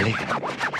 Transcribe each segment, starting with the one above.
Valeu.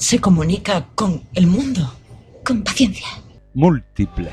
se comunica con el mundo? Con paciencia. Múltiples.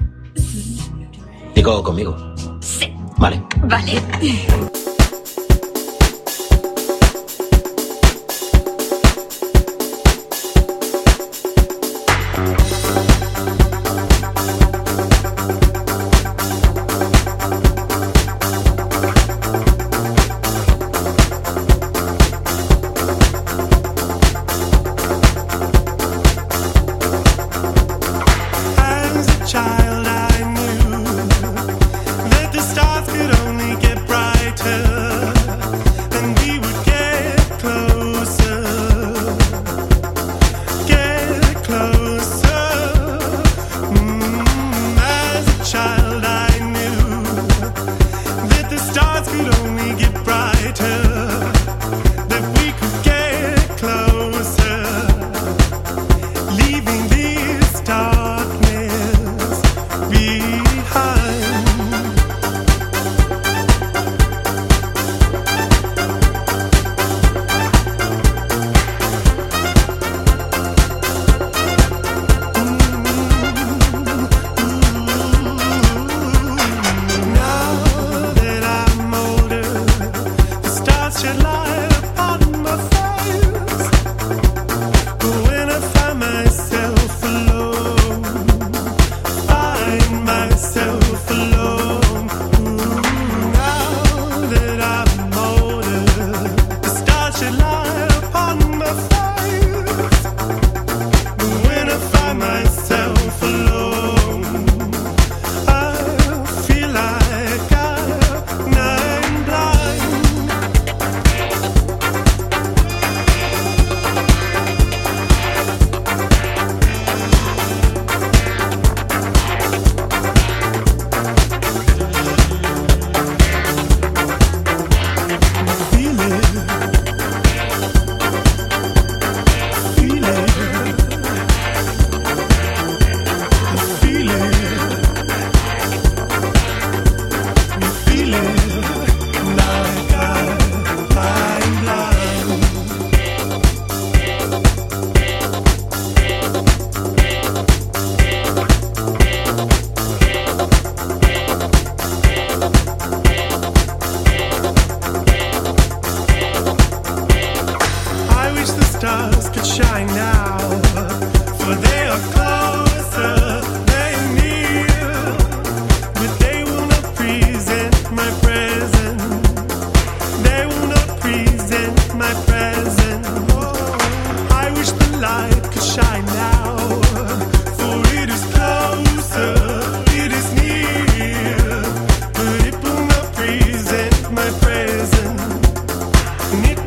Digo conmigo. Sí. Vale. Vale.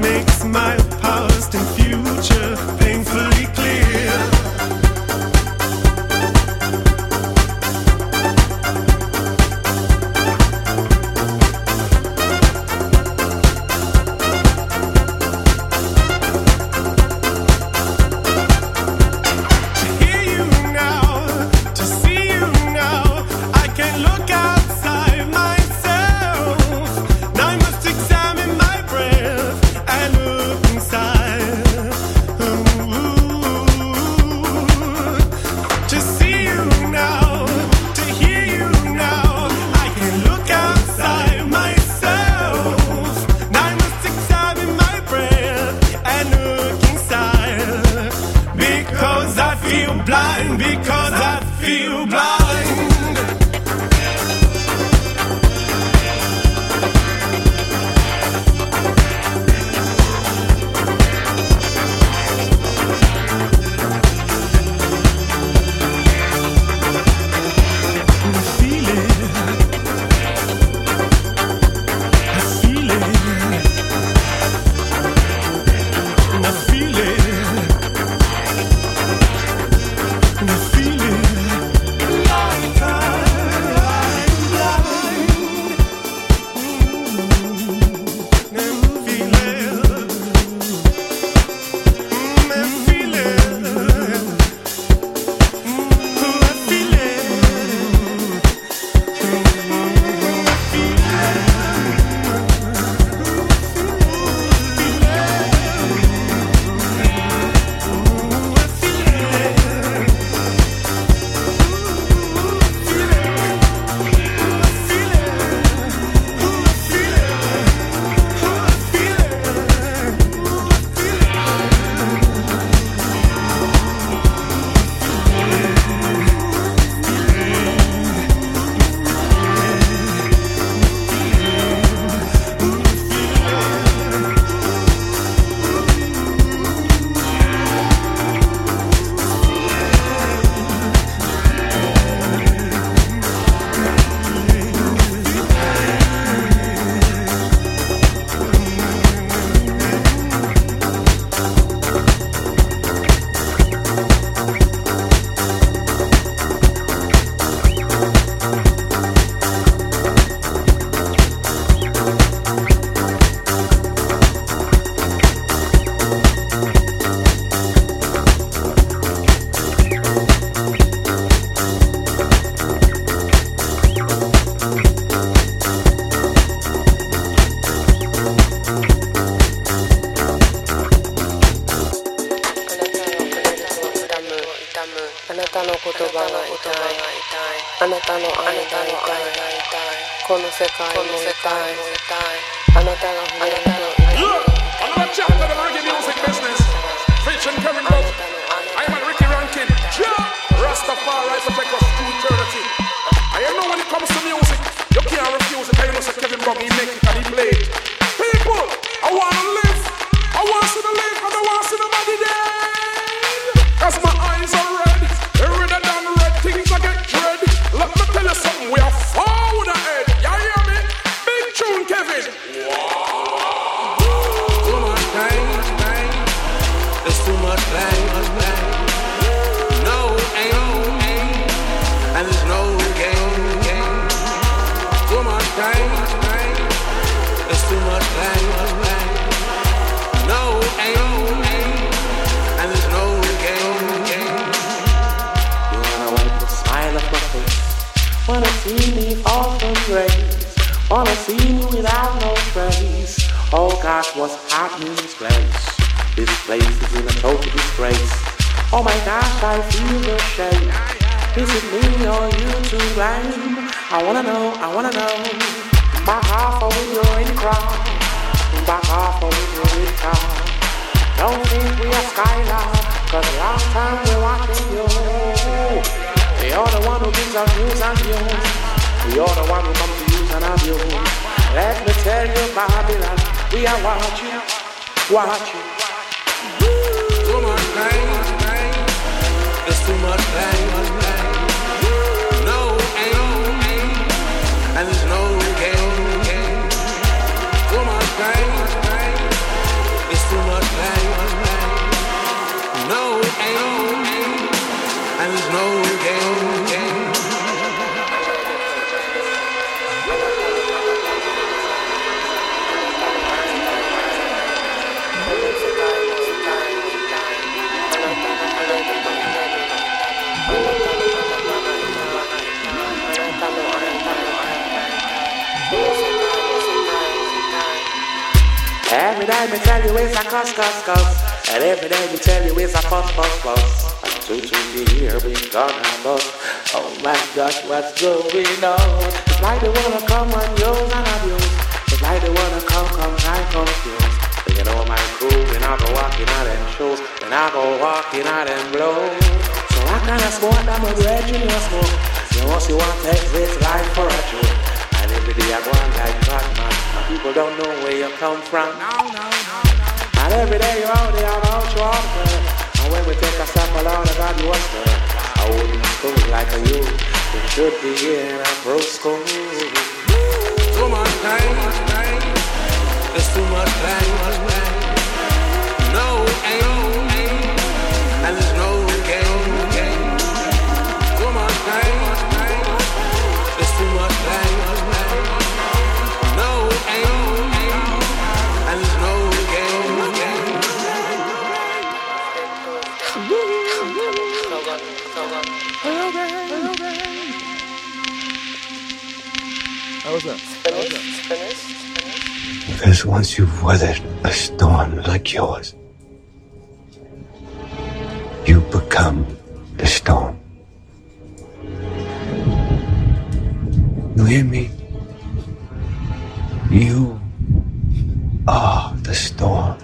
makes my I feel the shame. Is it me or you to blame? I wanna know, I wanna know. Back off or when you're in crowd. Back off or when you're in town. Don't think we are skyline, cause last time we watching you. You're the one who gives us news and views. You're the one who comes to use and abuse. Let me tell you, Babylon, we are watching, watching. It's too much pain. No and there's no. Too much pain, it's too much pain. No and there's no Every day me tell you it's a cuss, cuss, cuss. And every day me tell you it's a fuss, fuss, fuss. And two, two, here we gonna bust. Oh my gosh, what's going on? It's like they wanna come and use and abuse. It's like they wanna come, come, try confuse. But you know my crew, we not go walking out them shoes. We not go walking out them blows. So I kinda smoke that my bread in your smoke. You know, you want to exit life for a joke. And every day I go on like Batman. People don't know where you come from. And every day you're out there about your offer. And when we take a step along, I got you up there. I wouldn't school like a you. You should be in a pro school. Too much pain. It's too much pain. No aim. And Because once you've weathered a storm like yours, you become the storm. You hear me? You are the storm.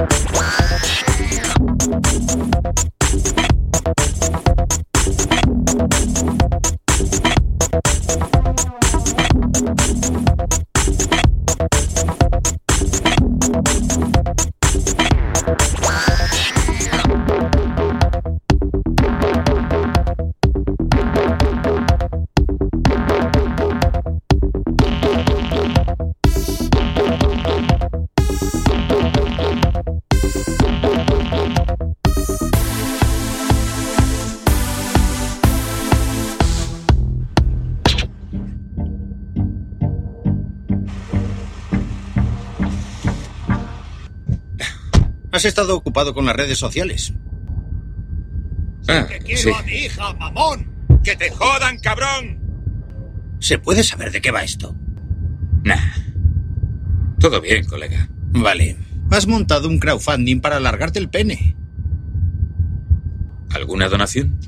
Wow. Has estado ocupado con las redes sociales. Ah, sí. mi hija, mamón. ¡Que te jodan, cabrón! ¿Se puede saber de qué va esto? Nah. Todo bien, colega. Vale. Has montado un crowdfunding para alargarte el pene. ¿Alguna donación?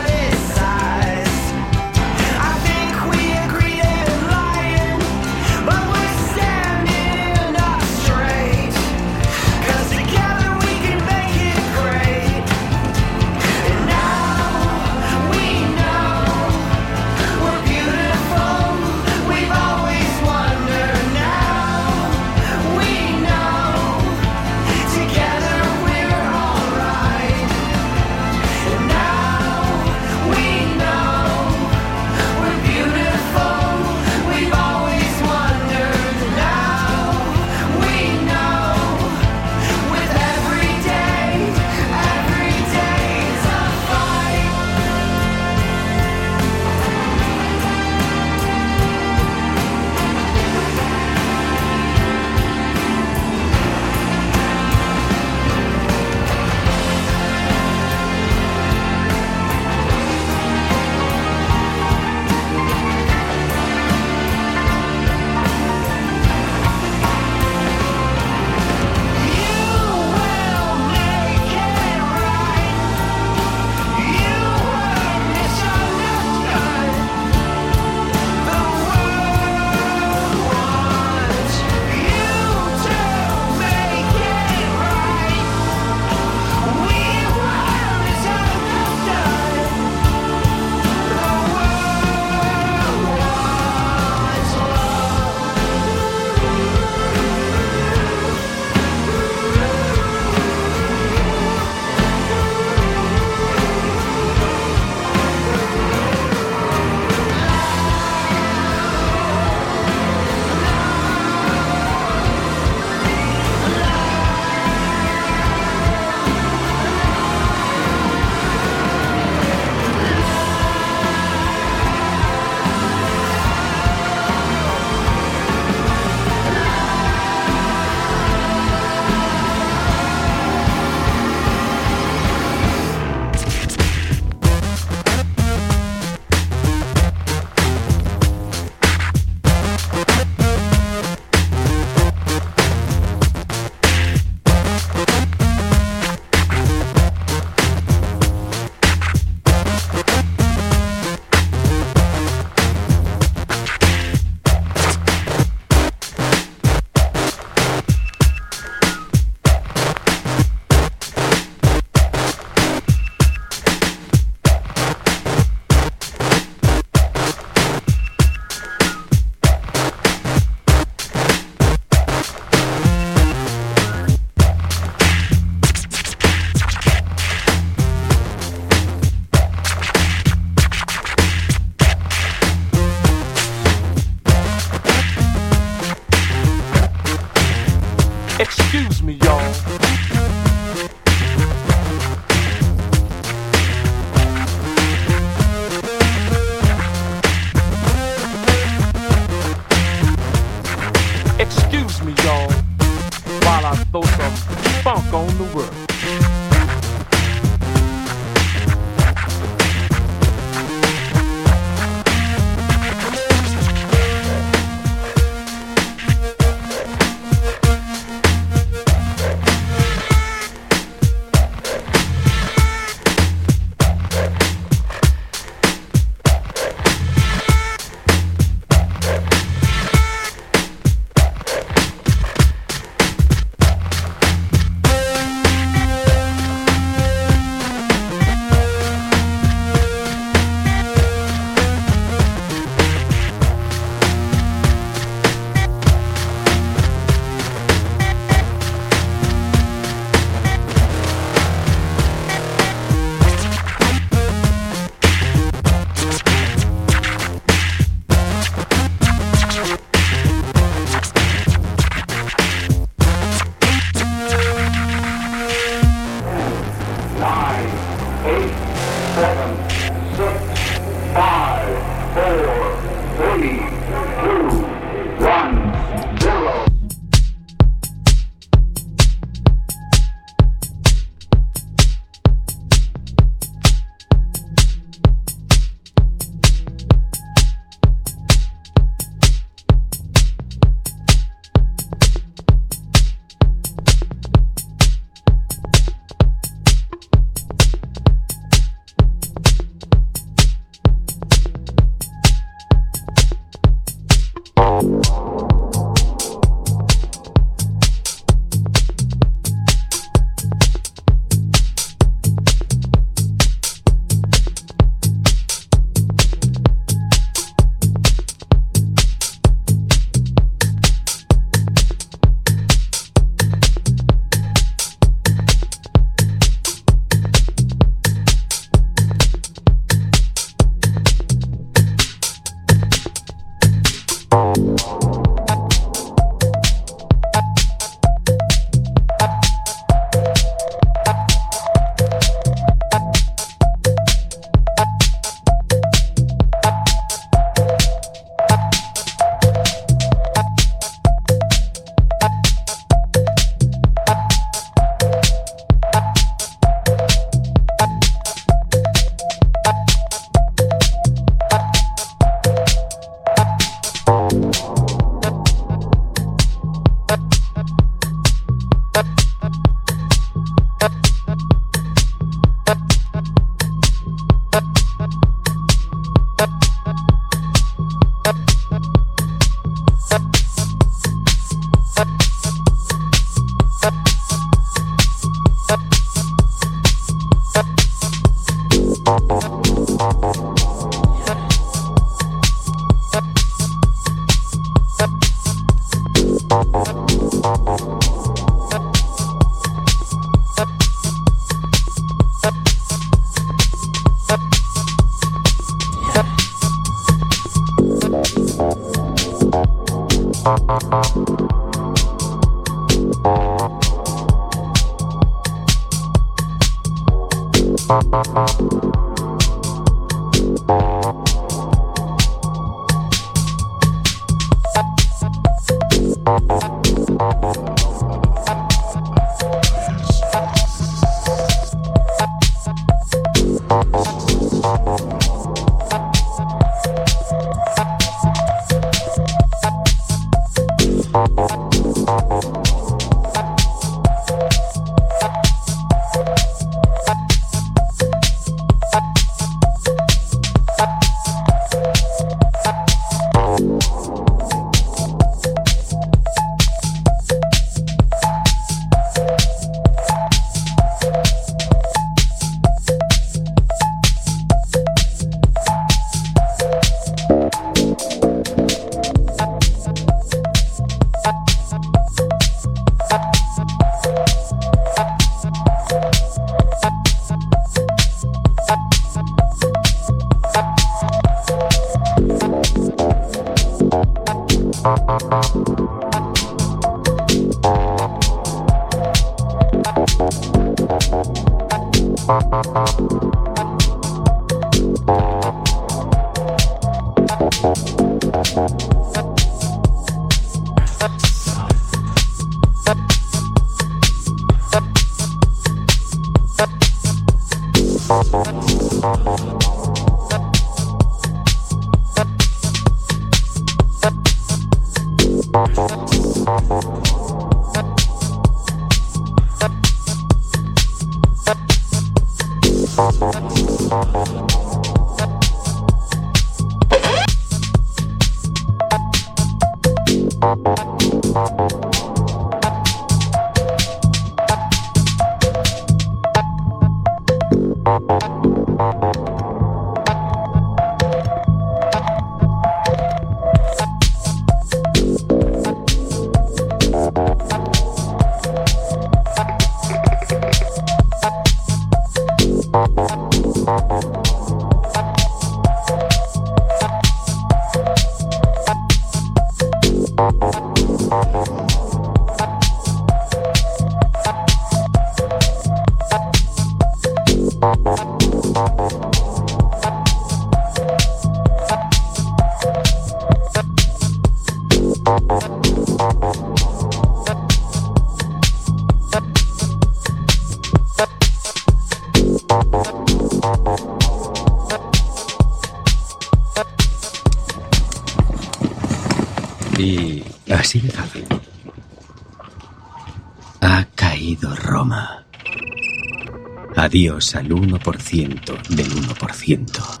Adiós al 1% del 1%.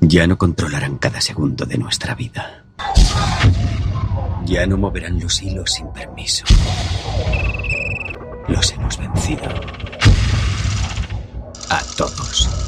Ya no controlarán cada segundo de nuestra vida. Ya no moverán los hilos sin permiso. Los hemos vencido. A todos.